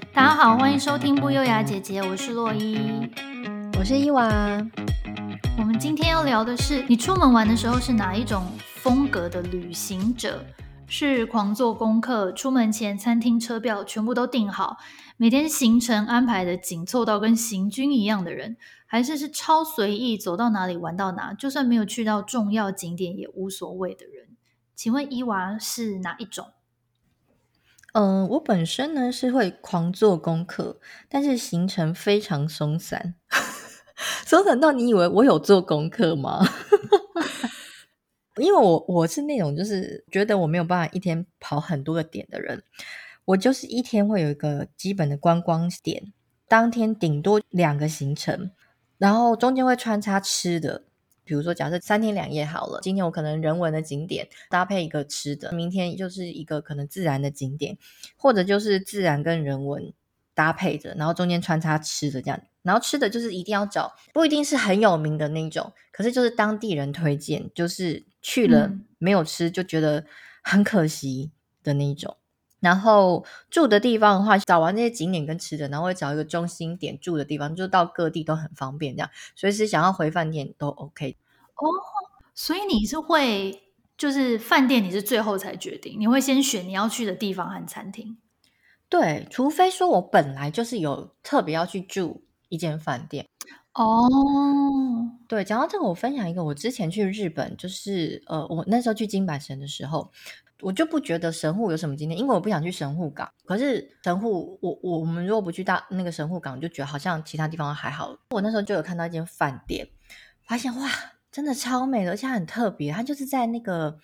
大家好，欢迎收听不优雅姐姐，我是洛伊，我是伊娃。我们今天要聊的是，你出门玩的时候是哪一种风格的旅行者？是狂做功课，出门前餐厅车票全部都订好，每天行程安排的紧凑到跟行军一样的人，还是是超随意，走到哪里玩到哪，就算没有去到重要景点也无所谓的人？请问伊娃是哪一种？嗯、我本身呢是会狂做功课，但是行程非常松散，松散到你以为我有做功课吗？因为我我是那种就是觉得我没有办法一天跑很多个点的人，我就是一天会有一个基本的观光点，当天顶多两个行程，然后中间会穿插吃的。比如说，假设三天两夜好了，今天我可能人文的景点搭配一个吃的，明天就是一个可能自然的景点，或者就是自然跟人文搭配着，然后中间穿插吃的这样。然后吃的就是一定要找，不一定是很有名的那种，可是就是当地人推荐，就是去了没有吃就觉得很可惜的那种。然后住的地方的话，找完这些景点跟吃的，然后会找一个中心点住的地方，就到各地都很方便，这样随时想要回饭店都 OK。哦，所以你是会就是饭店你是最后才决定，你会先选你要去的地方和餐厅。对，除非说我本来就是有特别要去住一间饭店。哦，对，讲到这个，我分享一个，我之前去日本，就是呃，我那时候去京阪神的时候。我就不觉得神户有什么景点，因为我不想去神户港。可是神户，我我我们如果不去大那个神户港，就觉得好像其他地方还好。我那时候就有看到一间饭店，发现哇，真的超美的，而且很特别。它就是在那个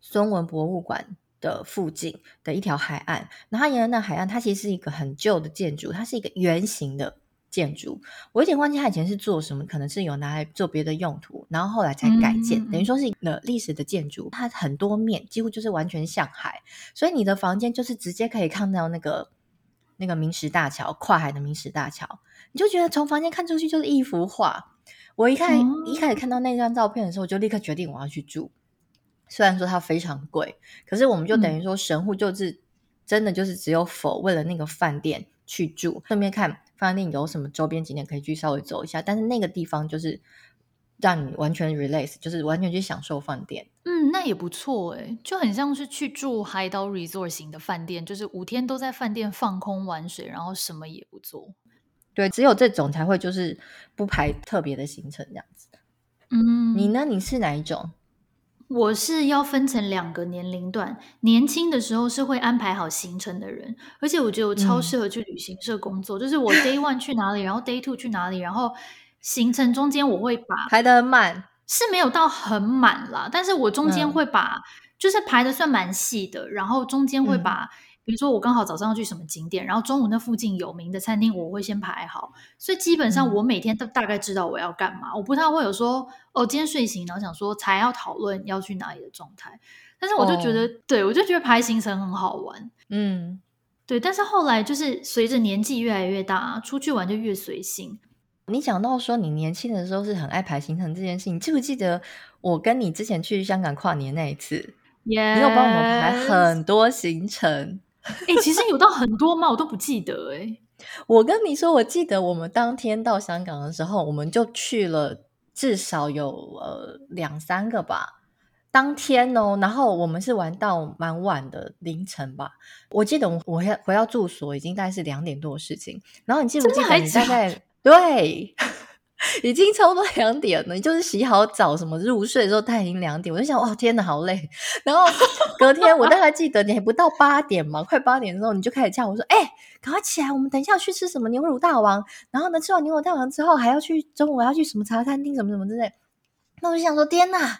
孙文博物馆的附近的一条海岸，然后它沿着那海岸，它其实是一个很旧的建筑，它是一个圆形的。建筑，我有点忘记它以前是做什么，可能是有拿来做别的用途，然后后来才改建，嗯、等于说是一个历史的建筑。它很多面，几乎就是完全向海，所以你的房间就是直接可以看到那个那个明石大桥，跨海的明石大桥，你就觉得从房间看出去就是一幅画。我一看、嗯、一开始看到那张照片的时候，我就立刻决定我要去住。虽然说它非常贵，可是我们就等于说神户就是真的就是只有否为了那个饭店去住，顺便看。饭店有什么周边景点可以去稍微走一下，但是那个地方就是让你完全 relax，就是完全去享受饭店。嗯，那也不错诶，就很像是去住海岛 resort 型的饭店，就是五天都在饭店放空玩水，然后什么也不做。对，只有这种才会就是不排特别的行程这样子。嗯，你呢？你是哪一种？我是要分成两个年龄段，年轻的时候是会安排好行程的人，而且我觉得我超适合去旅行社工作，嗯、就是我 day one 去哪里，然后 day two 去哪里，然后行程中间我会把排得很满，是没有到很满啦，但是我中间会把、嗯、就是排的算蛮细的，然后中间会把。嗯比如说我刚好早上要去什么景点，然后中午那附近有名的餐厅我会先排好，所以基本上我每天都大概知道我要干嘛，嗯、我不太会有说哦今天睡醒然后想说才要讨论要去哪里的状态，但是我就觉得、哦、对我就觉得排行程很好玩，嗯，对，但是后来就是随着年纪越来越大，出去玩就越随性。你讲到说你年轻的时候是很爱排行程这件事情，你记不记得我跟你之前去香港跨年那一次.你有帮我们排很多行程。哎、欸，其实有到很多吗？我都不记得哎、欸。我跟你说，我记得我们当天到香港的时候，我们就去了至少有呃两三个吧。当天哦，然后我们是玩到蛮晚的凌晨吧。我记得我我回回到住所已经大概是两点多的事情。然后你记不记得你大概 对？已经差不多两点了，就是洗好澡什么入睡的时候，它已经两点。我就想，哇，天哪，好累。然后隔天我大概记得你还不到八点嘛，快八点的时候你就开始叫我说：“哎、赶快起来，我们等一下去吃什么牛乳大王。然后呢，吃完牛乳大王之后，还要去中午要去什么茶餐厅什么什么之类。”那我就想说，天哪！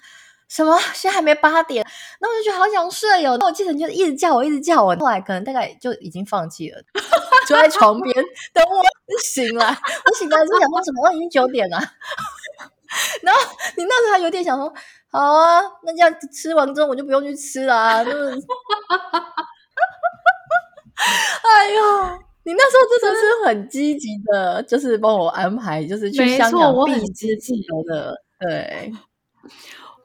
什么？现在还没八点，那我就觉得好想睡哟。那我记得你就一直叫我，一直叫我。后来可能大概就已经放弃了，坐在床边等我醒来。我醒来就想说，怎么已经九点了？然后你那时候还有点想说，好啊，那这样吃完之后我就不用去吃了啊。就是，哎呦，你那时候真的是很积极的，就是帮我安排，就是去香港必知自由的，对。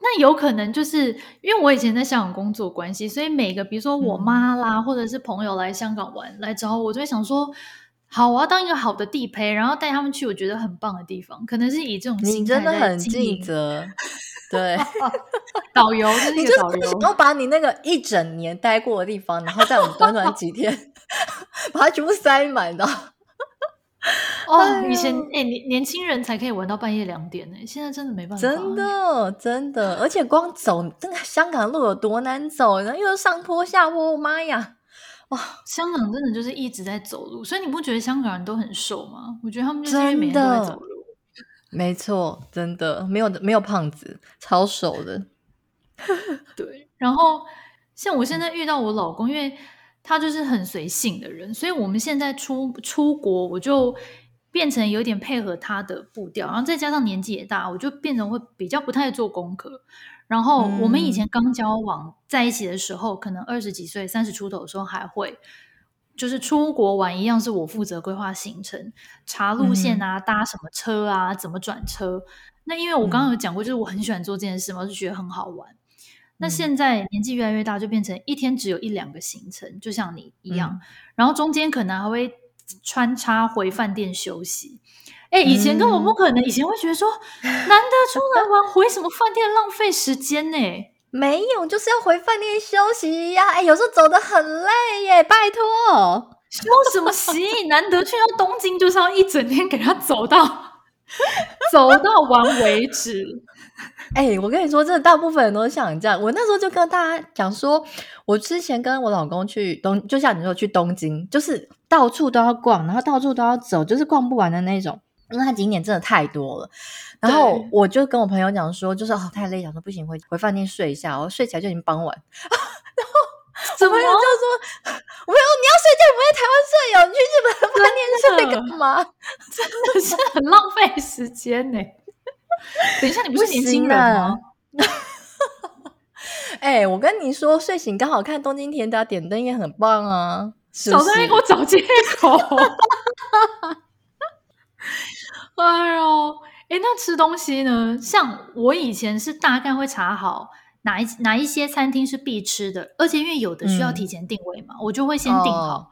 那有可能就是因为我以前在香港工作关系，所以每个比如说我妈啦，嗯、或者是朋友来香港玩来找我，我就会想说，好，我要当一个好的地陪，然后带他们去我觉得很棒的地方。可能是以这种心态。你真的很尽责，对，导游就是一个导游，然后把你那个一整年待过的地方，然后在我们短短几天 把它全部塞满的。哦，以前哎，年年轻人才可以玩到半夜两点呢，现在真的没办法。真的，真的，而且光走那个香港路有多难走，然后又上坡下坡，我妈呀！哇，香港真的就是一直在走路，所以你不觉得香港人都很瘦吗？我觉得他们就是因为每天都在走路。没错，真的没有没有胖子，超瘦的。对，然后像我现在遇到我老公，因为。他就是很随性的人，所以我们现在出出国，我就变成有点配合他的步调，然后再加上年纪也大，我就变成会比较不太做功课。然后我们以前刚交往在一起的时候，嗯、可能二十几岁、三十出头的时候还会，就是出国玩一样是我负责规划行程、查路线啊、搭什么车啊、怎么转车。那因为我刚刚有讲过，就是我很喜欢做这件事嘛，我就觉得很好玩。那现在年纪越来越大，就变成一天只有一两个行程，就像你一样。嗯、然后中间可能还会穿插回饭店休息。哎，以前根本不可能，以前会觉得说，难得出来玩，回什么饭店浪费时间呢？没有，就是要回饭店休息呀。哎，有时候走的很累耶，拜托，休什么息？难得去到东京，就是要一整天给他走到 走到完为止。哎、欸，我跟你说，真的大部分人都像你这样。我那时候就跟大家讲说，我之前跟我老公去东，就像你说去东京，就是到处都要逛，然后到处都要走，就是逛不完的那种，因为它景点真的太多了。然后我就跟我朋友讲说，就是哦太累，想说不行，回回饭店睡一下。我睡起来就已经傍晚，然后我朋友就说：“我朋友你要睡觉，不在台湾睡哦，你去日本的饭店睡干嘛？真的是 很浪费时间呢。”等一下，你不是年轻人吗？哎、欸，我跟你说，睡醒刚好看东京铁塔点灯也很棒啊！少在那给我找借口。哎呦，哎、欸，那吃东西呢？像我以前是大概会查好哪一哪一些餐厅是必吃的，而且因为有的需要提前定位嘛，嗯、我就会先定好。哦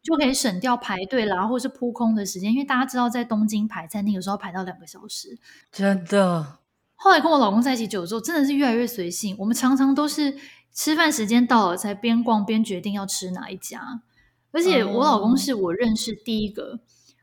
就可以省掉排队啦，或是扑空的时间，因为大家知道在东京排餐厅有时候排到两个小时，真的。后来跟我老公在一起久之后，真的是越来越随性。我们常常都是吃饭时间到了才边逛边决定要吃哪一家，而且我老公是我认识第一个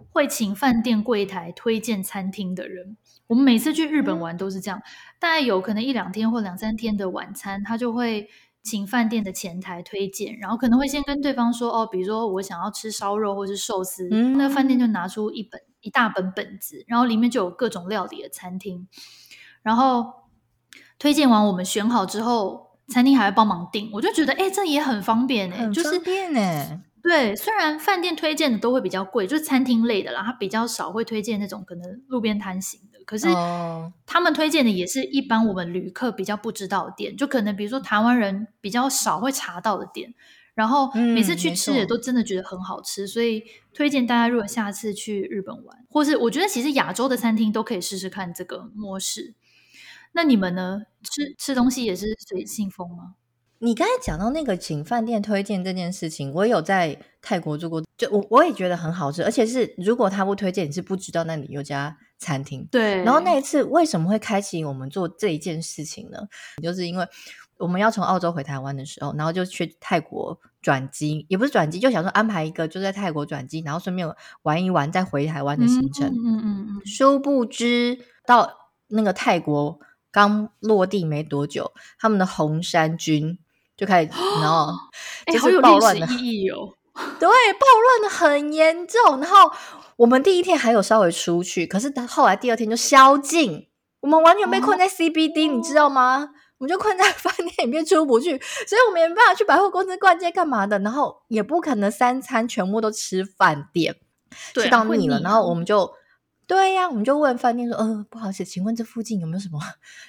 会请饭店柜台推荐餐厅的人。我们每次去日本玩都是这样，大概有可能一两天或两三天的晚餐，他就会。请饭店的前台推荐，然后可能会先跟对方说哦，比如说我想要吃烧肉或是寿司，嗯、那饭店就拿出一本一大本本子，然后里面就有各种料理的餐厅，然后推荐完我们选好之后，餐厅还会帮忙订，我就觉得哎，这也很方便哎，很方便哎。对，虽然饭店推荐的都会比较贵，就是餐厅类的啦，它比较少会推荐那种可能路边摊型的。可是他们推荐的也是一般我们旅客比较不知道的店，就可能比如说台湾人比较少会查到的店。然后每次去吃也都真的觉得很好吃，嗯、所以推荐大家如果下次去日本玩，或是我觉得其实亚洲的餐厅都可以试试看这个模式。那你们呢？吃吃东西也是随性风吗？你刚才讲到那个请饭店推荐这件事情，我有在泰国做过，就我我也觉得很好吃，而且是如果他不推荐，你是不知道那里有家餐厅。对。然后那一次为什么会开启我们做这一件事情呢？就是因为我们要从澳洲回台湾的时候，然后就去泰国转机，也不是转机，就想说安排一个就在泰国转机，然后顺便玩一玩再回台湾的行程。嗯嗯嗯嗯。殊不知到那个泰国刚落地没多久，他们的红衫军。就开始，然后就是暴乱的，意义哦、对，暴乱的很严重。然后我们第一天还有稍微出去，可是后来第二天就宵禁，我们完全被困在 CBD，、哦、你知道吗？我们就困在饭店里面出不去，所以我们也没办法去百货公司逛街干嘛的。然后也不可能三餐全部都吃饭店，对吃到腻了，然后我们就。对呀、啊，我们就问饭店说，呃，不好意思，请问这附近有没有什么，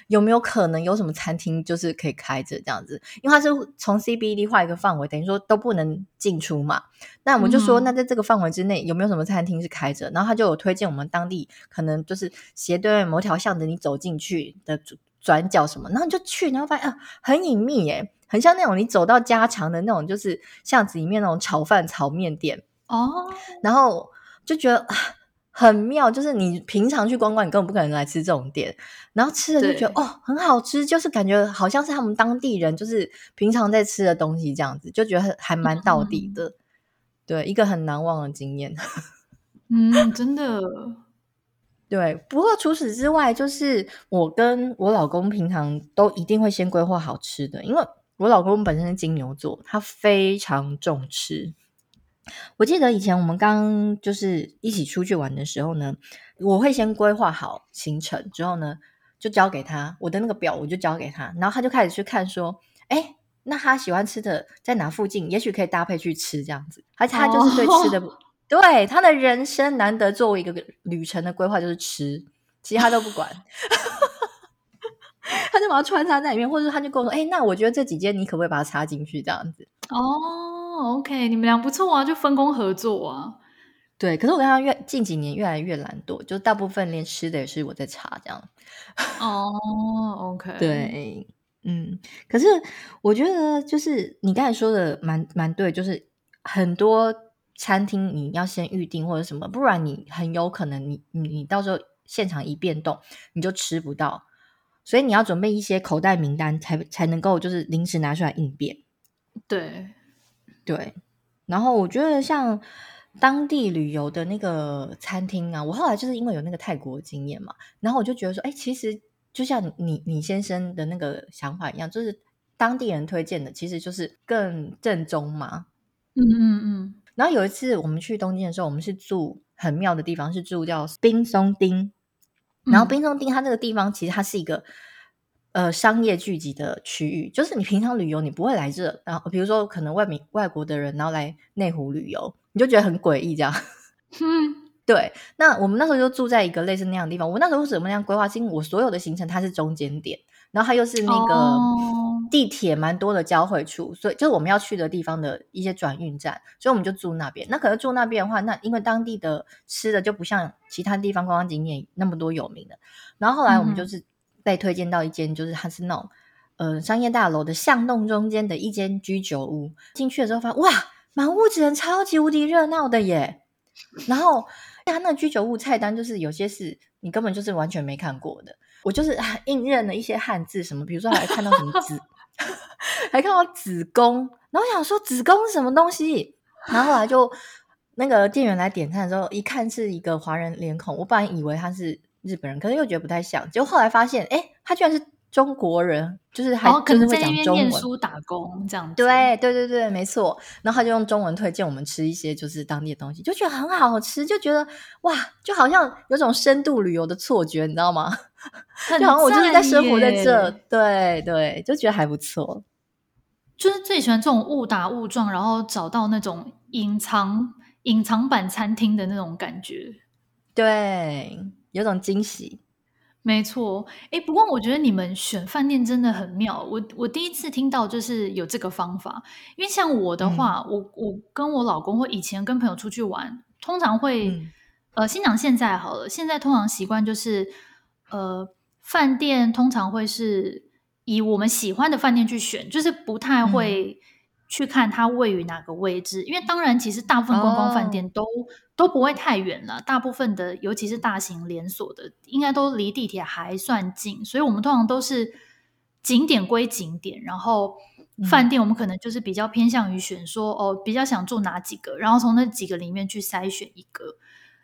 有没有可能有什么餐厅就是可以开着这样子？因为它是从 CBD 划一个范围，等于说都不能进出嘛。那我们就说，嗯、那在这个范围之内有没有什么餐厅是开着？然后他就有推荐我们当地可能就是斜对面某条巷子，你走进去的左转角什么，然后你就去，然后发现啊，很隐秘耶，很像那种你走到家常的那种，就是巷子里面那种炒饭炒面店哦，然后就觉得很妙，就是你平常去观光，你根本不可能来吃这种店，然后吃了就觉得哦，很好吃，就是感觉好像是他们当地人就是平常在吃的东西这样子，就觉得还蛮到底的，嗯、对，一个很难忘的经验。嗯，真的。对，不过除此之外，就是我跟我老公平常都一定会先规划好吃的，因为我老公本身是金牛座，他非常重吃。我记得以前我们刚就是一起出去玩的时候呢，我会先规划好行程，之后呢就交给他我的那个表，我就交给他，然后他就开始去看说，哎，那他喜欢吃的在哪附近，也许可以搭配去吃这样子，而且他就是对吃的。Oh. 对，他的人生难得作为一个旅程的规划就是吃，其他都不管，他就把它穿插在里面，或者他就跟我说：“哎，那我觉得这几间你可不可以把它插进去？”这样子。哦，OK，你们俩不错啊，就分工合作啊。对，可是我跟他越近几年越来越懒惰，就大部分连吃的也是我在查这样。哦，OK，对，嗯，可是我觉得就是你刚才说的蛮蛮对，就是很多。餐厅你要先预定或者什么，不然你很有可能你你你到时候现场一变动你就吃不到，所以你要准备一些口袋名单才才能够就是临时拿出来应变。对对，然后我觉得像当地旅游的那个餐厅啊，我后来就是因为有那个泰国经验嘛，然后我就觉得说，哎，其实就像你你先生的那个想法一样，就是当地人推荐的，其实就是更正宗嘛。嗯嗯嗯。然后有一次我们去东京的时候，我们是住很妙的地方，是住叫冰松町。然后冰松町它这个地方其实它是一个呃商业聚集的区域，就是你平常旅游你不会来这，然后比如说可能外面外国的人然后来内湖旅游，你就觉得很诡异这样。嗯，对。那我们那时候就住在一个类似那样的地方。我那时候为什么那样规划？是因为我所有的行程它是中间点，然后它又是那个。哦地铁蛮多的交汇处，所以就是我们要去的地方的一些转运站，所以我们就住那边。那可能住那边的话，那因为当地的吃的就不像其他地方观光景点那么多有名的。然后后来我们就是被推荐到一间，就是它是那种呃商业大楼的巷弄中间的一间居酒屋。进去的时候发现哇，满屋子人，超级无敌热闹的耶！然后他那居酒屋菜单就是有些是你根本就是完全没看过的。我就是印认了一些汉字什么，比如说还看到什么字。还看到子宫，然后想说子宫是什么东西，然后后来就那个店员来点餐的时候，一看是一个华人脸孔，我本来以为他是日本人，可是又觉得不太像，结果后来发现，哎，他居然是中国人，就是还可能会讲中文，念书打工这样子。对对对对，没错。然后他就用中文推荐我们吃一些就是当地的东西，就觉得很好吃，就觉得哇，就好像有种深度旅游的错觉，你知道吗？就好像我就是在生活在这，对对，就觉得还不错。就是最喜欢这种误打误撞，然后找到那种隐藏隐藏版餐厅的那种感觉，对，有种惊喜。没错，哎，不过我觉得你们选饭店真的很妙。我我第一次听到就是有这个方法，因为像我的话，嗯、我我跟我老公或以前跟朋友出去玩，通常会、嗯、呃，先讲现在好了，现在通常习惯就是呃，饭店通常会是。以我们喜欢的饭店去选，就是不太会去看它位于哪个位置，嗯、因为当然，其实大部分观光饭店都、哦、都不会太远了。大部分的，尤其是大型连锁的，应该都离地铁还算近，所以我们通常都是景点归景点，然后饭店我们可能就是比较偏向于选说、嗯、哦，比较想住哪几个，然后从那几个里面去筛选一个。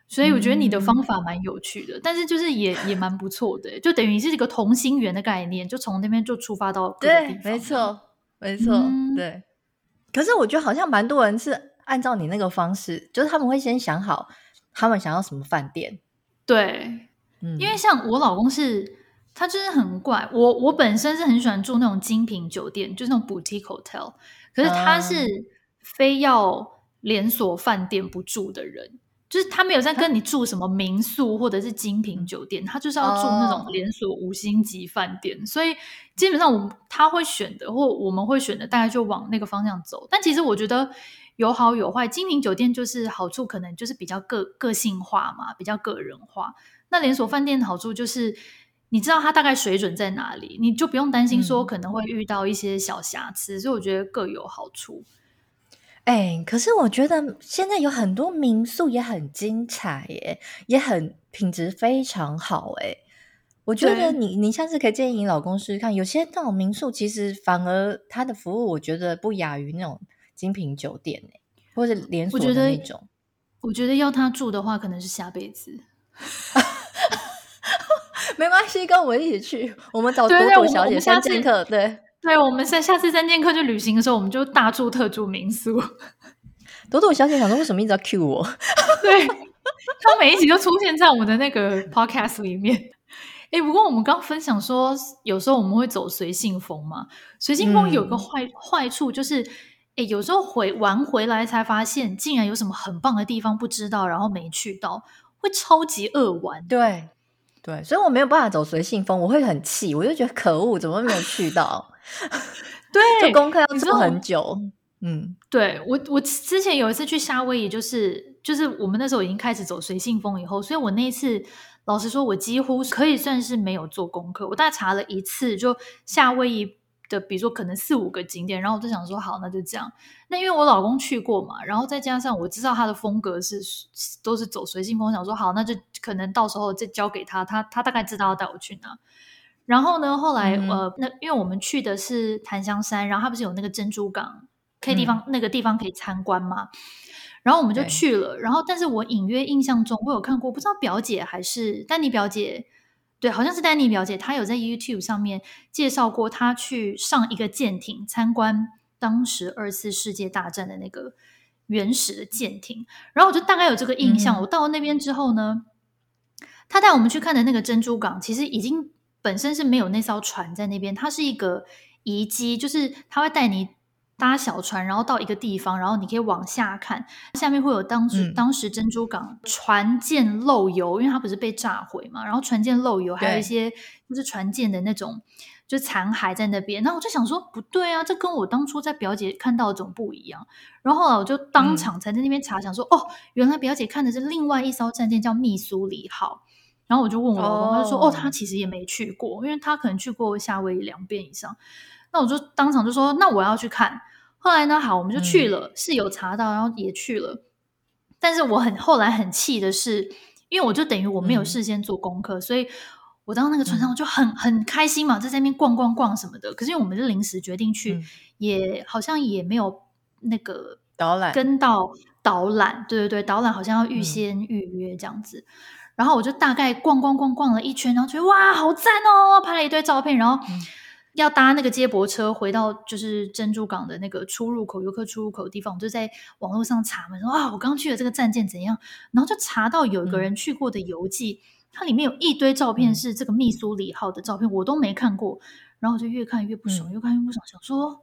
所以我觉得你的方法蛮有趣的，嗯、但是就是也也蛮不错的，就等于是一个同心圆的概念，就从那边就出发到。对，没错，没错，嗯、对。可是我觉得好像蛮多人是按照你那个方式，就是他们会先想好他们想要什么饭店。对，嗯、因为像我老公是，他就是很怪。我我本身是很喜欢住那种精品酒店，就是那种 boutique hotel，可是他是非要连锁饭店不住的人。就是他没有在跟你住什么民宿或者是精品酒店，他就是要住那种连锁五星级饭店，哦、所以基本上我他会选的或我们会选的，大概就往那个方向走。但其实我觉得有好有坏，精品酒店就是好处可能就是比较个个性化嘛，比较个人化。那连锁饭店的好处就是你知道它大概水准在哪里，你就不用担心说可能会遇到一些小瑕疵，嗯、所以我觉得各有好处。哎、欸，可是我觉得现在有很多民宿也很精彩耶，也很品质非常好哎。我觉得你你下次可以建议你老公试试看，有些那种民宿其实反而它的服务我觉得不亚于那种精品酒店哎，或者连锁的那种。我觉得要他住的话，可能是下辈子。没关系，跟我一起去，我们找朵朵小姐三剑客。对。对，我们下下次三剑客去旅行的时候，我们就大住特住民宿。朵朵小姐想说，为什么一直要 cue 我？对，他每一集都出现在我们的那个 podcast 里面。哎，不过我们刚分享说，有时候我们会走随性风嘛。随性风有个坏、嗯、坏处就是，哎，有时候回玩回来才发现，竟然有什么很棒的地方不知道，然后没去到，会超级恶玩。对。对，所以我没有办法走随性风，我会很气，我就觉得可恶，怎么没有去到？对，做功课要做很久。嗯，对我，我之前有一次去夏威夷，就是就是我们那时候已经开始走随性风以后，所以我那一次老实说，我几乎可以算是没有做功课，我大概查了一次，就夏威夷。的比如说可能四五个景点，然后我就想说好，那就这样。那因为我老公去过嘛，然后再加上我知道他的风格是都是走随性风，想说好，那就可能到时候再交给他，他他大概知道要带我去哪。然后呢，后来、嗯、呃，那因为我们去的是檀香山，然后它不是有那个珍珠港，可以地方、嗯、那个地方可以参观嘛。然后我们就去了，然后但是我隐约印象中我有看过，不知道表姐还是丹尼表姐。对，好像是丹尼表姐，她有在 YouTube 上面介绍过，她去上一个舰艇参观当时二次世界大战的那个原始的舰艇，然后我就大概有这个印象。嗯、我到了那边之后呢，他带我们去看的那个珍珠港，其实已经本身是没有那艘船在那边，它是一个遗迹，就是它会带你。搭小船，然后到一个地方，然后你可以往下看，下面会有当时、嗯、当时珍珠港船舰漏油，因为它不是被炸毁嘛，然后船舰漏油，还有一些就是船舰的那种就残骸在那边。那我就想说，不对啊，这跟我当初在表姐看到的种不一样。然后我就当场才在那边查，想说、嗯，哦，原来表姐看的是另外一艘战舰，叫密苏里号。然后我就问我老公，他、哦、就说，哦，他其实也没去过，因为他可能去过夏威夷两遍以上。那我就当场就说，那我要去看。后来呢，好，我们就去了，嗯、是有查到，然后也去了。但是我很后来很气的是，因为我就等于我没有事先做功课，嗯、所以我到那个船上我就很很开心嘛，在那边逛逛逛什么的。可是因为我们是临时决定去，嗯、也好像也没有那个导览跟到导览，对对对，导览好像要预先预约这样子。嗯、然后我就大概逛逛逛逛了一圈，然后觉得哇，好赞哦，拍了一堆照片，然后。嗯要搭那个接驳车回到就是珍珠港的那个出入口，游客出入口的地方，我就在网络上查嘛，说啊，我刚去了这个战舰怎样，然后就查到有一个人去过的游记，嗯、它里面有一堆照片是这个密苏里号的照片，我都没看过，然后我就越看越不爽，嗯、越看越不爽，想说，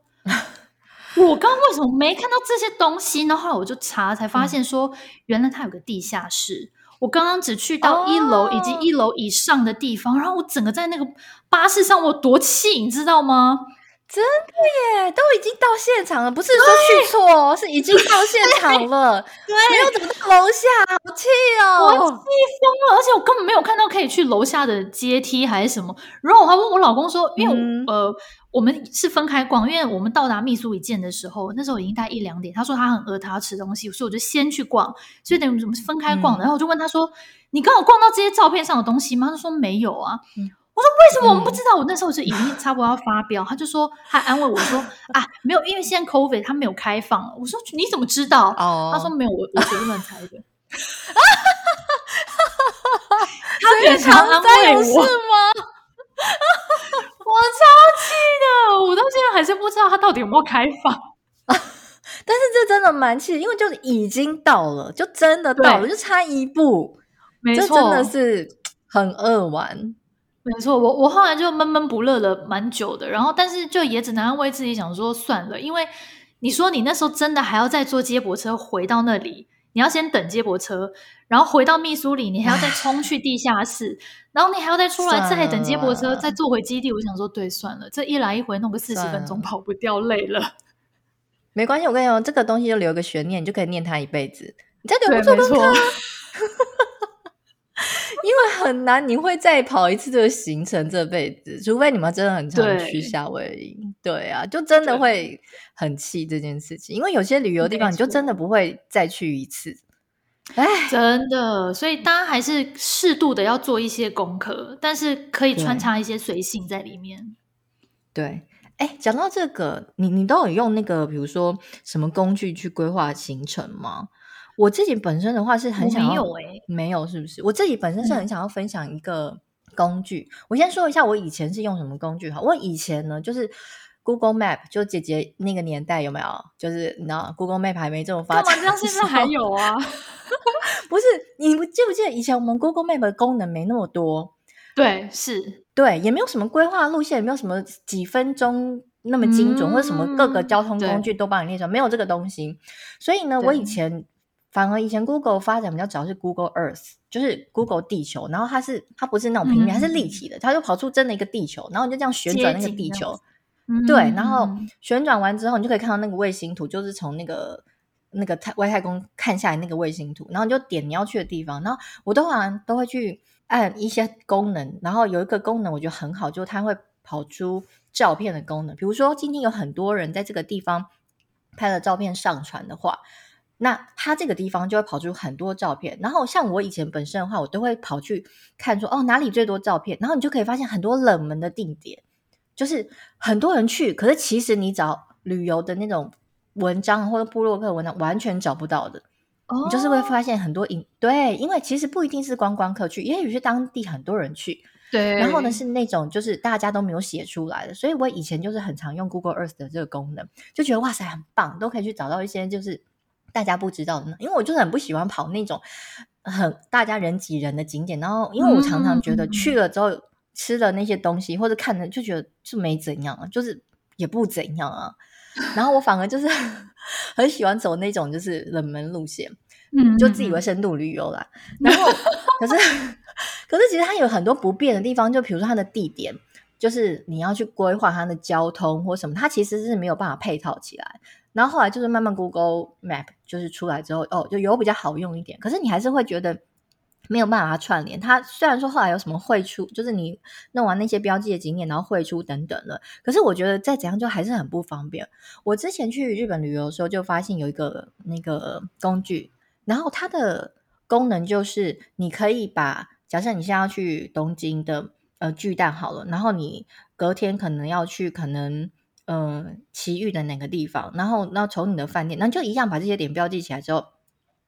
我刚刚为什么没看到这些东西然？后来我就查，才发现说，原来它有个地下室。我刚刚只去到一楼以及一楼以上的地方，oh. 然后我整个在那个巴士上，我多气，你知道吗？真的耶，都已经到现场了，不是说去错，是已经到现场了。对，没有怎么到楼下，好气哦，我气疯了，而且我根本没有看到可以去楼下的阶梯还是什么。然后我还问我老公说，因为、嗯、呃。我们是分开逛，因为我们到达密苏里见的时候，那时候已经大概一两点。他说他很饿，他要吃东西，所以我就先去逛。所以等于我们分开逛的。然后我就问他说：“你刚好逛到这些照片上的东西吗？”他说：“没有啊。嗯”我说：“为什么我们不知道？”我那时候就已经差不多要发飙。他就说：“他安慰我说啊，没有，因为现在 COVID 他没有开放。”我说：“你怎么知道？”他说：“没有，我我随便乱猜的。”他非常安慰我吗？我超气的，我到现在还是不知道他到底有没有开放。但是这真的蛮气，因为就已经到了，就真的到了，就差一步。没错，这真的是很恶玩。没错，我我后来就闷闷不乐了蛮久的，然后但是就也只能安慰自己，想说算了，因为你说你那时候真的还要再坐接驳车回到那里。你要先等接驳车，然后回到密苏里，你还要再冲去地下室，然后你还要再出来，再等接驳车，再坐回基地。我想说，对，算了，这一来一回弄个四十分钟，跑不掉，累了。没关系，我跟你说，这个东西就留个悬念，你就可以念它一辈子。你再留不住，没错。因为很难，你会再跑一次这个行程这辈子，除非你们真的很常去夏威夷。对，对啊，就真的会很气这件事情，因为有些旅游地方你就真的不会再去一次。哎，真的，所以大家还是适度的要做一些功课，但是可以穿插一些随性在里面。对，哎，讲到这个，你你都有用那个，比如说什么工具去规划行程吗？我自己本身的话是很想要，没有，欸、没有是不是？我自己本身是很想要分享一个工具。嗯、我先说一下，我以前是用什么工具哈？我以前呢，就是 Google Map，就姐姐那个年代有没有？就是你知道 Google Map 还没这么发达，干嘛这样？现在还有啊？不是，你不记不记得以前我们 Google Map 的功能没那么多？对，是，对，也没有什么规划路线，也没有什么几分钟那么精准，嗯、或者什么各个交通工具都帮你列出来，没有这个东西。所以呢，我以前。反而以前 Google 发展比较早是 Google Earth，就是 Google 地球，然后它是它不是那种平面，嗯、它是立体的，它就跑出真的一个地球，然后你就这样旋转那个地球，对，然后旋转完之后，你就可以看到那个卫星图，就是从那个那个太外太空看下来那个卫星图，然后你就点你要去的地方，然后我都好像都会去按一些功能，然后有一个功能我觉得很好，就是它会跑出照片的功能，比如说今天有很多人在这个地方拍了照片上传的话。那它这个地方就会跑出很多照片，然后像我以前本身的话，我都会跑去看说哦，哪里最多照片，然后你就可以发现很多冷门的定点，就是很多人去，可是其实你找旅游的那种文章或者部落客文章完全找不到的，哦，你就是会发现很多影对，因为其实不一定是观光客去，也许是当地很多人去，对，然后呢是那种就是大家都没有写出来的，所以我以前就是很常用 Google Earth 的这个功能，就觉得哇塞很棒，都可以去找到一些就是。大家不知道的呢，因为我就是很不喜欢跑那种很大家人挤人的景点，然后因为我常常觉得去了之后吃了那些东西、嗯、或者看了就觉得就没怎样啊，就是也不怎样啊，然后我反而就是 很喜欢走那种就是冷门路线，嗯，就自以为深度旅游啦。然后 可是可是其实它有很多不便的地方，就比如说它的地点，就是你要去规划它的交通或什么，它其实是没有办法配套起来。然后后来就是慢慢 Google Map 就是出来之后，哦，就有比较好用一点。可是你还是会觉得没有办法串联。它虽然说后来有什么汇出，就是你弄完那些标记的景点，然后汇出等等的。可是我觉得再怎样就还是很不方便。我之前去日本旅游的时候，就发现有一个那个工具，然后它的功能就是你可以把，假设你现在要去东京的呃巨蛋好了，然后你隔天可能要去可能。嗯，奇遇的哪个地方？然后，然后从你的饭店，那就一样把这些点标记起来之后，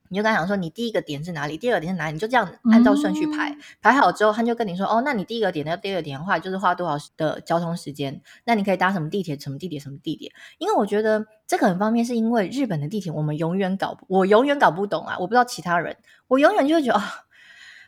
你就跟他讲说，你第一个点是哪里，第二个点是哪里，你就这样按照顺序排，嗯、排好之后，他就跟你说，哦，那你第一个点到第二个点的话，就是花多少的交通时间？那你可以搭什么地铁？什么地铁？什么地铁？因为我觉得这个很方便，是因为日本的地铁我们永远搞不，我永远搞不懂啊！我不知道其他人，我永远就会觉得啊。哦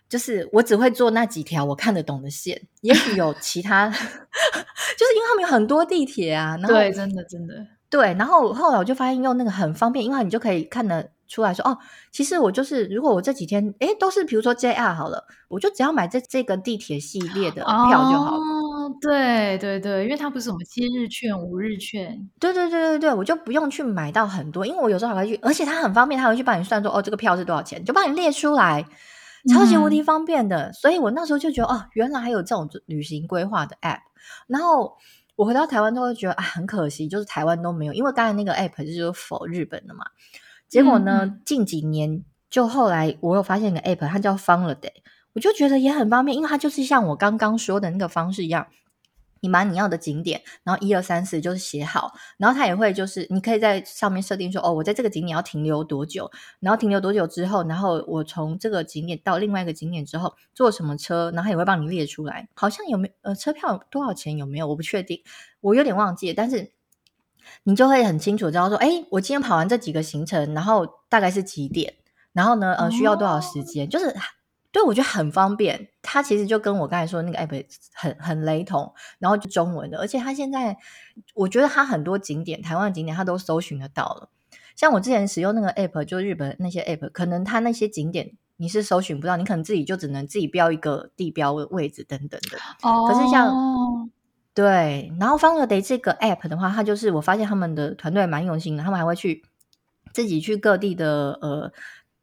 就是我只会坐那几条我看得懂的线，也许有其他，就是因为他们有很多地铁啊。然后对，真的真的对。然后后来我就发现用那个很方便，因为你就可以看得出来说，哦，其实我就是如果我这几天诶都是比如说 JR 好了，我就只要买这这个地铁系列的票就好了。哦，对对对，因为它不是什么七日券、五日券，对对对对对，我就不用去买到很多，因为我有时候还会去，而且它很方便，它会去帮你算说，哦，这个票是多少钱，就帮你列出来。超级无敌方便的，嗯、所以我那时候就觉得哦，原来还有这种旅行规划的 app。然后我回到台湾都会觉得啊，很可惜，就是台湾都没有，因为刚才那个 app 就是 for 日本的嘛。结果呢，嗯、近几年就后来我有发现一个 app，它叫 Funladay，我就觉得也很方便，因为它就是像我刚刚说的那个方式一样。你把你要的景点，然后一二三四就是写好，然后它也会就是你可以在上面设定说，哦，我在这个景点要停留多久，然后停留多久之后，然后我从这个景点到另外一个景点之后坐什么车，然后它也会帮你列出来，好像有没有呃车票多少钱有没有？我不确定，我有点忘记，但是你就会很清楚知道说，哎，我今天跑完这几个行程，然后大概是几点，然后呢，呃，需要多少时间，哦、就是。对，我觉得很方便。它其实就跟我刚才说的那个 app 很很雷同，然后就中文的，而且它现在我觉得它很多景点，台湾的景点它都搜寻得到了。像我之前使用那个 app，就日本那些 app，可能它那些景点你是搜寻不到，你可能自己就只能自己标一个地标的位置等等的。哦。可是像对，然后 Funladay 这个 app 的话，它就是我发现他们的团队蛮用心的，他们还会去自己去各地的呃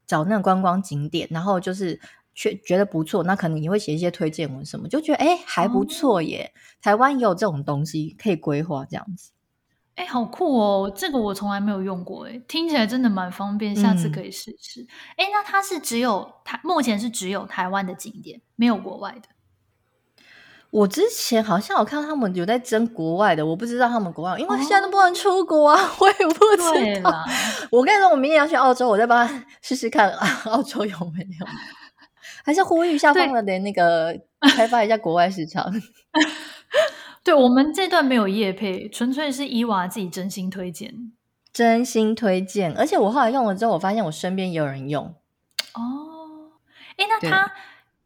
找那个观光景点，然后就是。觉觉得不错，那可能你会写一些推荐文什么，就觉得哎还不错耶。哦、台湾也有这种东西可以规划这样子。哎，好酷哦！这个我从来没有用过，哎，听起来真的蛮方便，下次可以试试。哎、嗯，那它是只有台，目前是只有台湾的景点，没有国外的。我之前好像有看到他们有在争国外的，我不知道他们国外，因为现在都不能出国啊，哦、我也不知道。我跟你说，我明年要去澳洲，我再帮他试试看啊，澳洲有没有？还是呼吁一下他们的那个开发一下国外市场。对，我们这段没有业配，纯粹是伊娃自己真心推荐，真心推荐。而且我后来用了之后，我发现我身边也有人用。哦，哎，那他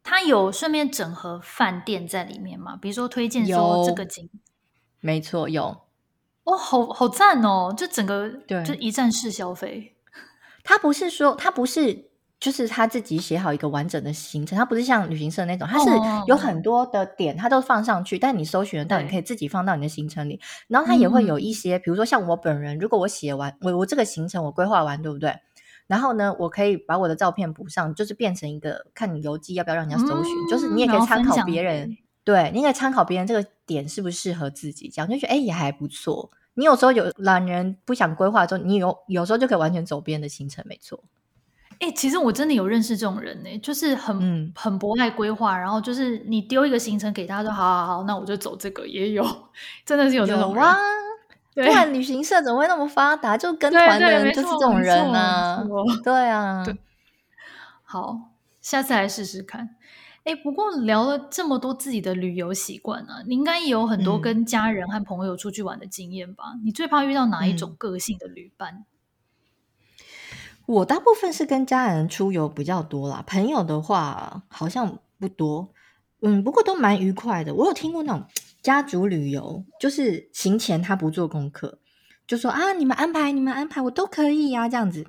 他有顺便整合饭店在里面吗？比如说推荐说这个景，没错，有。哦，好好赞哦！就整个对，就一站式消费。他不是说他不是。就是他自己写好一个完整的行程，他不是像旅行社那种，他是有很多的点，他都放上去，但你搜寻得到，你可以自己放到你的行程里。然后他也会有一些，比如说像我本人，如果我写完，我我这个行程我规划完，对不对？然后呢，我可以把我的照片补上，就是变成一个看你游记要不要让人家搜寻，就是你也可以参考别人，对，你可以参考别人这个点是不是适合自己，这样就觉得哎也还不错。你有时候有懒人不想规划的时候，你有有时候就可以完全走别人的行程，没错。哎、欸，其实我真的有认识这种人呢、欸，就是很、嗯、很不爱规划，然后就是你丢一个行程给他，说好好好，那我就走这个，也有，真的是有这种人啊。不然旅行社怎么会那么发达？就跟团的人就是这种人啊。对啊对。好，下次来试试看。哎，不过聊了这么多自己的旅游习惯啊，你应该也有很多跟家人和朋友出去玩的经验吧？嗯、你最怕遇到哪一种个性的旅伴？嗯我大部分是跟家人出游比较多啦，朋友的话好像不多，嗯，不过都蛮愉快的。我有听过那种家族旅游，就是行前他不做功课，就说啊，你们安排，你们安排，我都可以呀，这样子。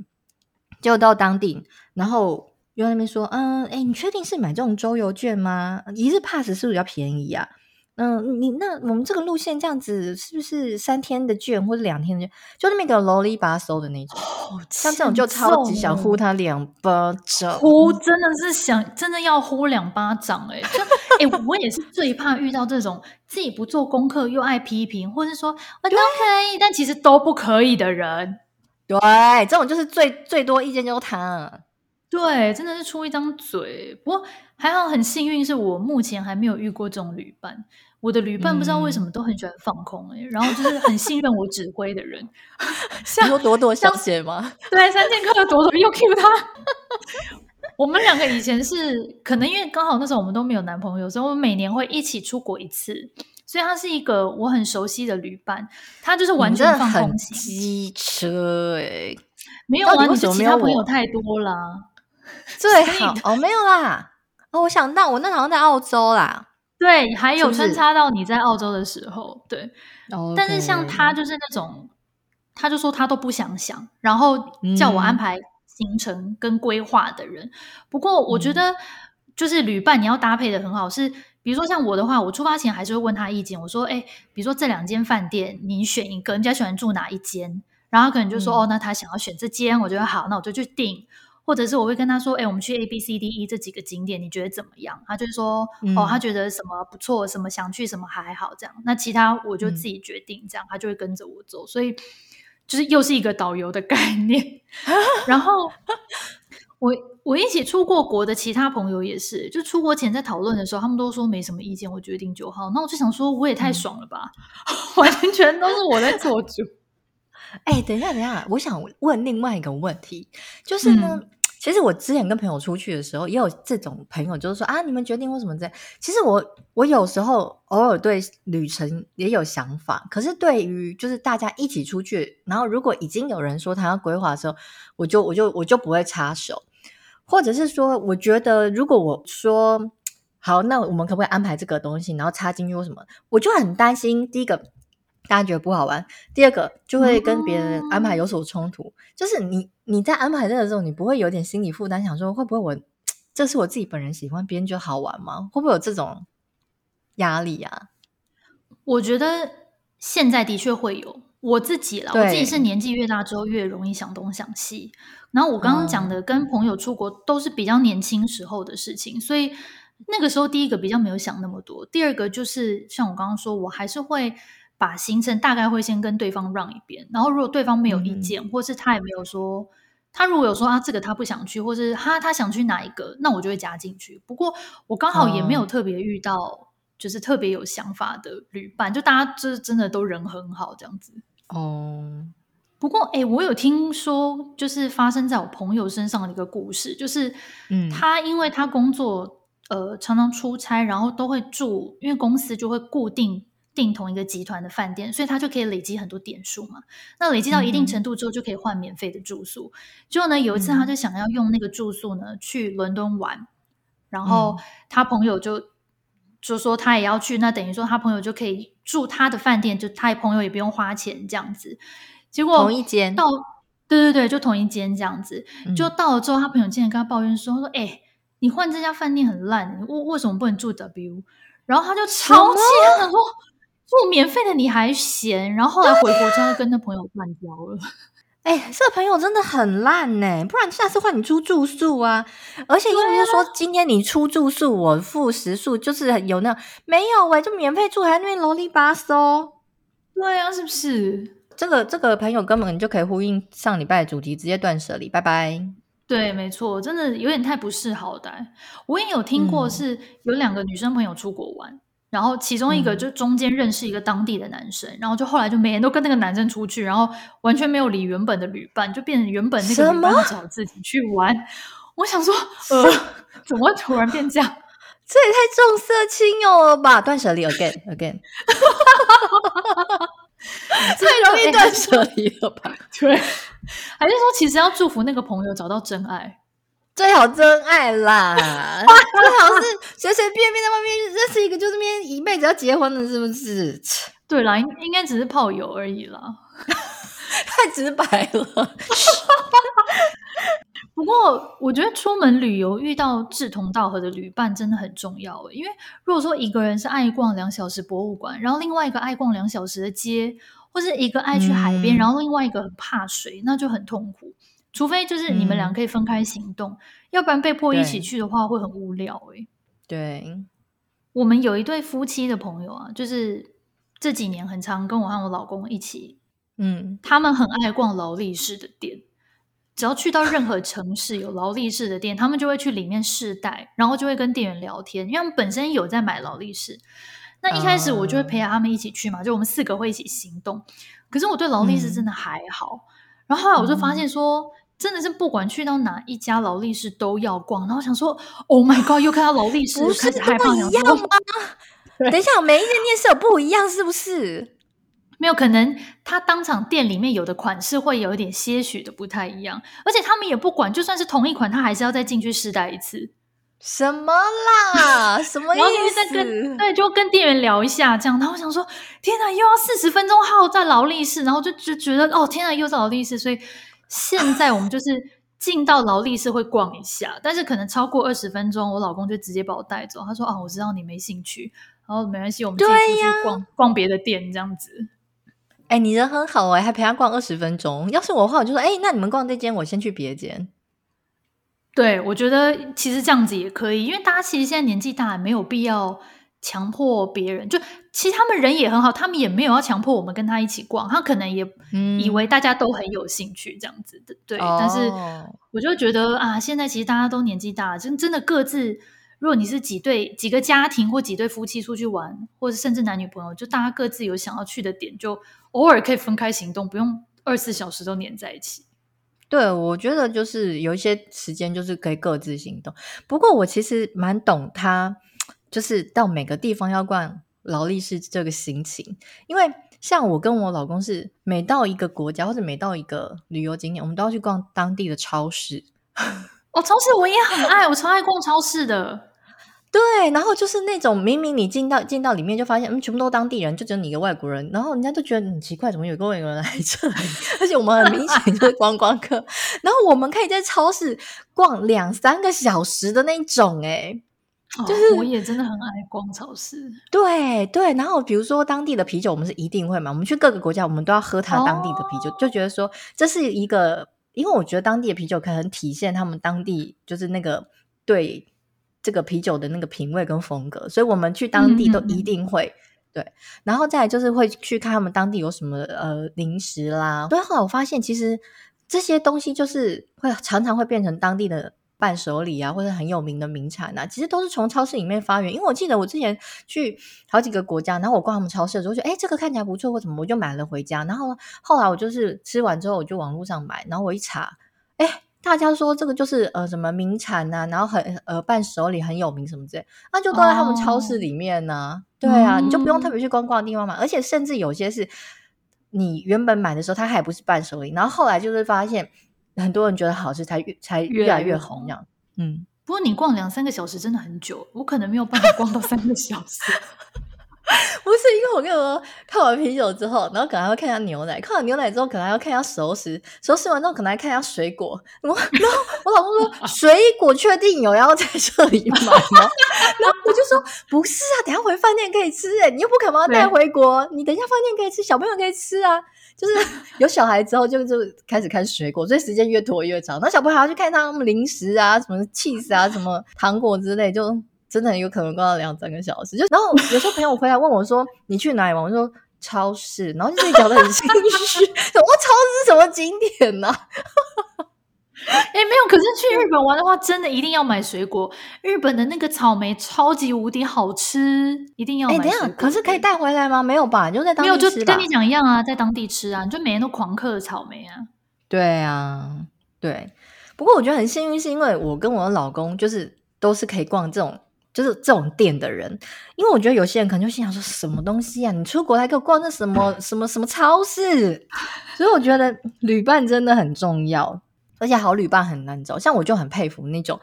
就到当地，然后又在那边说，嗯，诶，你确定是买这种周游券吗？一日 pass 是不是比较便宜呀？嗯，你那我们这个路线这样子，是不是三天的券或者两天的券？就那么一个啰里吧嗦的那种，哦、像这种就超级想呼他两巴掌，呼真的是想真的要呼两巴掌哎、欸！就哎、欸，我也是最怕遇到这种自己不做功课又爱批评，或者说我都可以，但其实都不可以的人。对，这种就是最最多意见就是他。对，真的是出一张嘴。不过还好，很幸运是我目前还没有遇过这种旅伴。我的旅伴不知道为什么都很喜欢放空哎、欸，嗯、然后就是很信任我指挥的人，像朵朵小姐吗？对，三剑客的朵朵又 cue 他。我们两个以前是可能因为刚好那时候我们都没有男朋友，所以我们每年会一起出国一次，所以他是一个我很熟悉的旅伴。他就是完全放空型机车哎、欸，没有啊，你是其他朋友太多了。最好哦，没有啦哦，我想到我那好像在澳洲啦。对，还有穿插到你在澳洲的时候，对。Okay. 但是像他就是那种，他就说他都不想想，然后叫我安排行程跟规划的人。嗯、不过我觉得，就是旅伴你要搭配的很好，是比如说像我的话，我出发前还是会问他意见。我说，哎，比如说这两间饭店，你选一个，人家喜欢住哪一间？然后他可能就说，嗯、哦，那他想要选这间，我觉得好，那我就去订。或者是我会跟他说，哎、欸，我们去 A B C D E 这几个景点，你觉得怎么样？他就说，嗯、哦，他觉得什么不错，什么想去，什么还好这样。那其他我就自己决定，这样、嗯、他就会跟着我走。所以就是又是一个导游的概念。然后我我一起出过国的其他朋友也是，就出国前在讨论的时候，他们都说没什么意见，我决定就好。那我就想说，我也太爽了吧，嗯、完全都是我在做主。哎、欸，等一下，等一下，我想问另外一个问题，就是呢。嗯其实我之前跟朋友出去的时候，也有这种朋友，就是说啊，你们决定为什么这样？其实我我有时候偶尔对旅程也有想法，可是对于就是大家一起出去，然后如果已经有人说他要规划的时候，我就我就我就不会插手，或者是说，我觉得如果我说好，那我们可不可以安排这个东西，然后插进去或什么，我就很担心。第一个。大家觉得不好玩。第二个就会跟别人安排有所冲突，嗯、就是你你在安排这个的时候，你不会有点心理负担，想说会不会我这是我自己本人喜欢，别人觉得好玩吗？会不会有这种压力啊？我觉得现在的确会有，我自己啦，我自己是年纪越大之后越容易想东想西。然后我刚刚讲的跟朋友出国都是比较年轻时候的事情，所以那个时候第一个比较没有想那么多，第二个就是像我刚刚说，我还是会把行程大概会先跟对方让一遍，然后如果对方没有意见，嗯、或是他也没有说，他如果有说啊这个他不想去，或是他他想去哪一个，那我就会加进去。不过我刚好也没有特别遇到就是特别有想法的旅伴，就大家就是真的都人很好这样子哦。不过，哎，我有听说，就是发生在我朋友身上的一个故事，就是，嗯，他因为他工作，呃，常常出差，然后都会住，因为公司就会固定订同一个集团的饭店，所以他就可以累积很多点数嘛。那累积到一定程度之后，就可以换免费的住宿。结果呢，有一次他就想要用那个住宿呢去伦敦玩，然后他朋友就就说他也要去，那等于说他朋友就可以住他的饭店，就他朋友也不用花钱这样子。结果同一间到，对对对，就同一间这样子，嗯、就到了之后，他朋友竟然跟他抱怨说：“说哎、欸，你换这家饭店很烂，为为什么不能住 W？” 然后他就超气，他想说住免费的你还嫌，然后后来回国之后跟那朋友断交了。哎、欸，这个朋友真的很烂呢，不然下次换你出住宿啊！而且又不是说今天你出住宿，我付食宿，就是有那没有哎，就免费住，还那边啰里吧嗦。对啊，是不是？这个这个朋友根本就可以呼应上礼拜的主题，直接断舍离，拜拜。对，没错，真的有点太不识好歹。我也有听过，是有两个女生朋友出国玩，嗯、然后其中一个就中间认识一个当地的男生，嗯、然后就后来就每天都跟那个男生出去，然后完全没有理原本的旅伴，就变成原本那个旅伴找自己去玩。我想说，呃，怎么会突然变这样？这也太重色轻友了吧！断舍离，again again。太容易断舍离了吧？对，还是说其实要祝福那个朋友找到真爱，最好真爱啦！最好是随随便便在外面认识一个，就这边一辈子要结婚了，是不是？对啦，应应该只是炮友而已啦，太直白了。不过，我觉得出门旅游遇到志同道合的旅伴真的很重要诶。因为如果说一个人是爱逛两小时博物馆，然后另外一个爱逛两小时的街，或是一个爱去海边，嗯、然后另外一个很怕水，那就很痛苦。除非就是你们俩可以分开行动，嗯、要不然被迫一起去的话会很无聊诶。对，我们有一对夫妻的朋友啊，就是这几年很常跟我和我老公一起，嗯，他们很爱逛劳力士的店。只要去到任何城市有劳力士的店，他们就会去里面试戴，然后就会跟店员聊天，因为他们本身有在买劳力士。那一开始我就会陪他们一起去嘛，就我们四个会一起行动。可是我对劳力士真的还好，嗯、然后后来我就发现说，真的是不管去到哪一家劳力士都要逛。然后我想说，Oh my God，又看到劳力士，不是害怕一样吗？等一下，每一间店是有不一样，是不是？没有可能，他当场店里面有的款式会有一点些许的不太一样，而且他们也不管，就算是同一款，他还是要再进去试戴一次。什么啦？什么 意思？然后再跟对，就跟店员聊一下这样。然后我想说，天哪，又要四十分钟耗在劳力士，然后就就觉得哦，天哪，又是劳力士。所以现在我们就是进到劳力士会逛一下，但是可能超过二十分钟，我老公就直接把我带走。他说啊，我知道你没兴趣，然后没关系，我们自己出去逛逛别的店这样子。哎、欸，你人很好哎、欸，还陪他逛二十分钟。要是我的话，我就说，哎、欸，那你们逛这间，我先去别间。对，我觉得其实这样子也可以，因为大家其实现在年纪大，没有必要强迫别人。就其实他们人也很好，他们也没有要强迫我们跟他一起逛，他可能也以为大家都很有兴趣这样子的。嗯、对，哦、但是我就觉得啊，现在其实大家都年纪大了，真真的各自。如果你是几对几个家庭或几对夫妻出去玩，或者甚至男女朋友，就大家各自有想要去的点，就偶尔可以分开行动，不用二十四小时都黏在一起。对，我觉得就是有一些时间就是可以各自行动。不过我其实蛮懂他，就是到每个地方要逛劳力士这个心情，因为像我跟我老公是每到一个国家或者每到一个旅游景点，我们都要去逛当地的超市。哦，超市我也很爱，我超爱逛超市的。对，然后就是那种明明你进到进到里面就发现，嗯，全部都当地人，就只有你一个外国人，然后人家就觉得很奇怪，怎么有个外国人来这里？而且我们很明显就是 观光客，然后我们可以在超市逛两三个小时的那种，诶就是、哦、我也真的很爱逛超市。对对，然后比如说当地的啤酒，我们是一定会买。我们去各个国家，我们都要喝它当地的啤酒，哦、就觉得说这是一个，因为我觉得当地的啤酒可能体现他们当地就是那个对这个啤酒的那个品味跟风格，所以我们去当地都一定会、嗯、对。然后再来就是会去看他们当地有什么呃零食啦。所以后来我发现，其实这些东西就是会常常会变成当地的。伴手礼啊，或者很有名的名产啊，其实都是从超市里面发源。因为我记得我之前去好几个国家，然后我逛他们超市的时候，就哎，这个看起来不错，或怎么，我就买了回家。然后后来我就是吃完之后，我就网络上买，然后我一查，哎，大家说这个就是呃什么名产啊，然后很呃伴手礼很有名什么之类，那就都在他们超市里面呢、啊。Oh. 对啊，你就不用特别去逛逛的地方买，而且甚至有些是你原本买的时候它还不是伴手礼，然后后来就是发现。很多人觉得好吃才越才越来越红，这样。嗯，不过你逛两三个小时真的很久，我可能没有办法逛到三个小时。不是，因为我跟你说，看完啤酒之后，然后可能还要看一下牛奶，看完牛奶之后，可能还要看一下熟食，熟食完之后，可能还看一下水果。然后我老公说：“水果确定有要在这里买吗？” 然后我就说：“不是啊，等下回饭店可以吃。哎，你又不可能要带回国，你等一下饭店可以吃，小朋友可以吃啊。就是有小孩之后，就就开始看水果，所以时间越拖越长。那小朋友还要去看他们零食啊，什么 cheese 啊，什么糖果之类，就。”真的很有可能逛到两三个小时，就然后有时候朋友回来问我说：“你去哪里玩？”我说：“超市。”然后就自己讲得很心虚，我超市什么景点呢、啊？哎，没有。可是去日本玩的话，真的一定要买水果。日本的那个草莓超级无敌好吃，一定要买。哎，等下，可是可以带回来吗？没有吧？就在当地吃。没有，就跟你讲一样啊，在当地吃啊，你就每天都狂嗑草莓啊。对啊，对。不过我觉得很幸运，是因为我跟我的老公就是都是可以逛这种。就是这种店的人，因为我觉得有些人可能就心想说什么东西啊，你出国还给我逛那什么什么什么超市，所以我觉得旅伴真的很重要，而且好旅伴很难找。像我就很佩服那种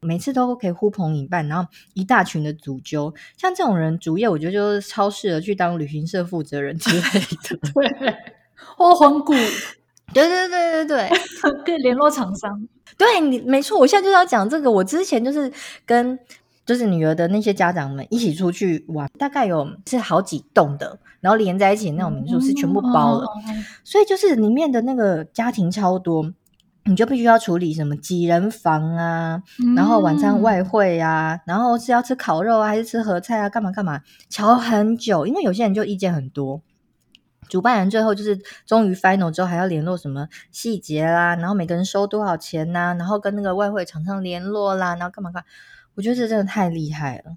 每次都可以呼朋引伴，然后一大群的组揪，像这种人主业，我觉得就是超适合去当旅行社负责人之类的。对，哦，很鼓，对对对对对，可以 联络厂商。对你没错，我现在就是要讲这个。我之前就是跟。就是女儿的那些家长们一起出去玩，大概有是好几栋的，然后连在一起那种民宿是全部包了，嗯、所以就是里面的那个家庭超多，你就必须要处理什么几人房啊，嗯、然后晚餐外汇啊，然后是要吃烤肉啊，还是吃合菜啊，干嘛干嘛，瞧很久，因为有些人就意见很多，主办人最后就是终于 final 之后还要联络什么细节啦，然后每个人收多少钱呐、啊，然后跟那个外汇厂商联络啦，然后干嘛干嘛。我觉得这真的太厉害了，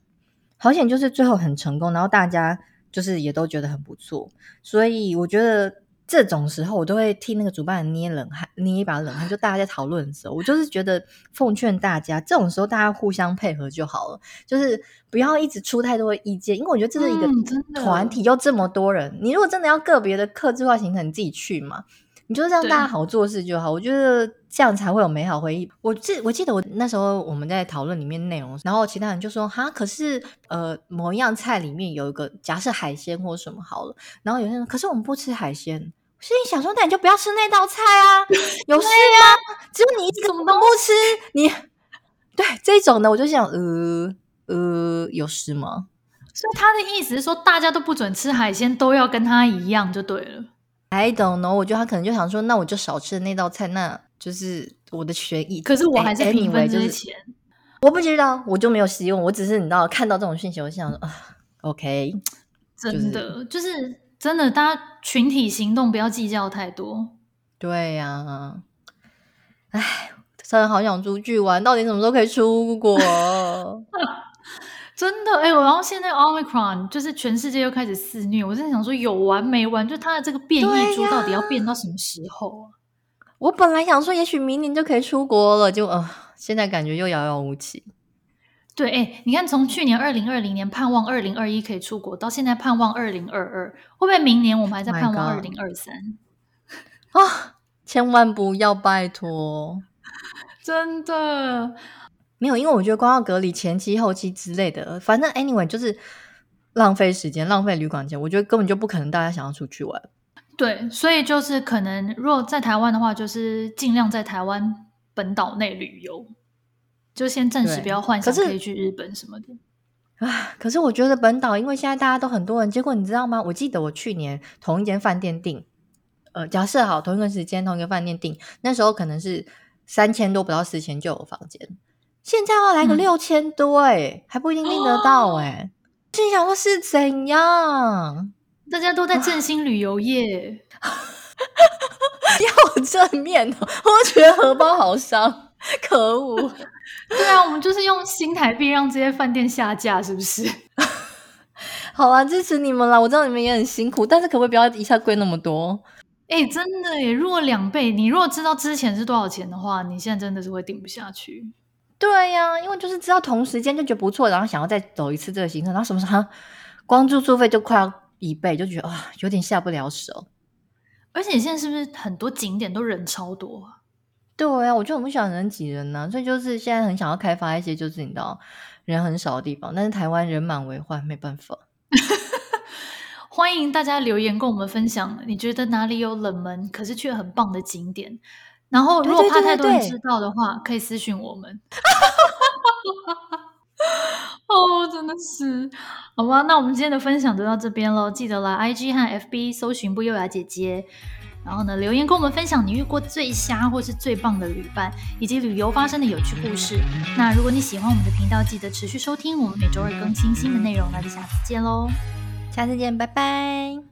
好险就是最后很成功，然后大家就是也都觉得很不错，所以我觉得这种时候我都会替那个主办人捏冷汗，捏一把冷汗。就大家在讨论的时候，我就是觉得奉劝大家，这种时候大家互相配合就好了，就是不要一直出太多的意见，因为我觉得这是一个团体，又这么多人，你如果真的要个别的克制化行程，你自己去嘛。你就是让大家好做事就好，我觉得这样才会有美好回忆。我记我记得我那时候我们在讨论里面内容，然后其他人就说哈，可是呃某一样菜里面有一个假设海鲜或什么好了，然后有些人可是我们不吃海鲜，所以你想说那你就不要吃那道菜啊，有事吗？只有你一个都不吃，你 对这种呢我就想呃呃有事吗？所以他的意思是说大家都不准吃海鲜，都要跟他一样就对了。I don't know，我觉得他可能就想说，那我就少吃的那道菜，那就是我的权益。可是我还是平分这些钱，我不知道，我就没有希望。我只是你知道，看到这种讯息，我想说啊，OK，真的就是、就是、真的，大家群体行动不要计较太多。对呀、啊，哎，真的好想出去玩，到底什么时候可以出国？真的哎，然后现在 Omicron 就是全世界又开始肆虐，我真的想说有完没完？就它的这个变异株到底要变到什么时候啊？我本来想说，也许明年就可以出国了，就呃，现在感觉又遥遥无期。对，哎，你看，从去年二零二零年盼望二零二一可以出国，到现在盼望二零二二，会不会明年我们还在盼望二零二三？啊，千万不要，拜托，真的。没有，因为我觉得光要隔离前期、后期之类的，反正 anyway 就是浪费时间、浪费旅馆钱。我觉得根本就不可能大家想要出去玩。对，所以就是可能，如果在台湾的话，就是尽量在台湾本岛内旅游。就先暂时不要幻想可以去日本什么的。啊，可是我觉得本岛，因为现在大家都很多人，结果你知道吗？我记得我去年同一间饭店订，呃，假设好同一个时间同一个饭店订，那时候可能是三千多不到四千就有房间，现在要来个六千多哎、欸，嗯、还不一定订得到哎、欸。心、哦、想说是怎样？大家都在振兴旅游业，要正面哦，我觉得荷包好伤，可恶。对啊，我们就是用新台币让这些饭店下架，是不是？好啊，支持你们啦！我知道你们也很辛苦，但是可不可以不要一下贵那么多？哎、欸，真的耶！如果两倍，你如果知道之前是多少钱的话，你现在真的是会顶不下去。对呀、啊，因为就是知道同时间就觉得不错，然后想要再走一次这个行程，然后什么时候光住宿费就快要一倍，就觉得哇，有点下不了手。而且现在是不是很多景点都人超多？对啊，我就很不喜欢人挤人呐、啊，所以就是现在很想要开发一些就是你知道人很少的地方，但是台湾人满为患，没办法。欢迎大家留言跟我们分享，你觉得哪里有冷门可是却很棒的景点？然后如果怕太多人知道的话，对对对对，可以私讯我们。哦，真的是，好吧，那我们今天的分享就到这边喽，记得来 IG 和 FB 搜寻不优雅姐姐。然后呢，留言跟我们分享你遇过最瞎或是最棒的旅伴，以及旅游发生的有趣故事。那如果你喜欢我们的频道，记得持续收听，我们每周二更新新的内容。那就下次见喽，下次见，拜拜。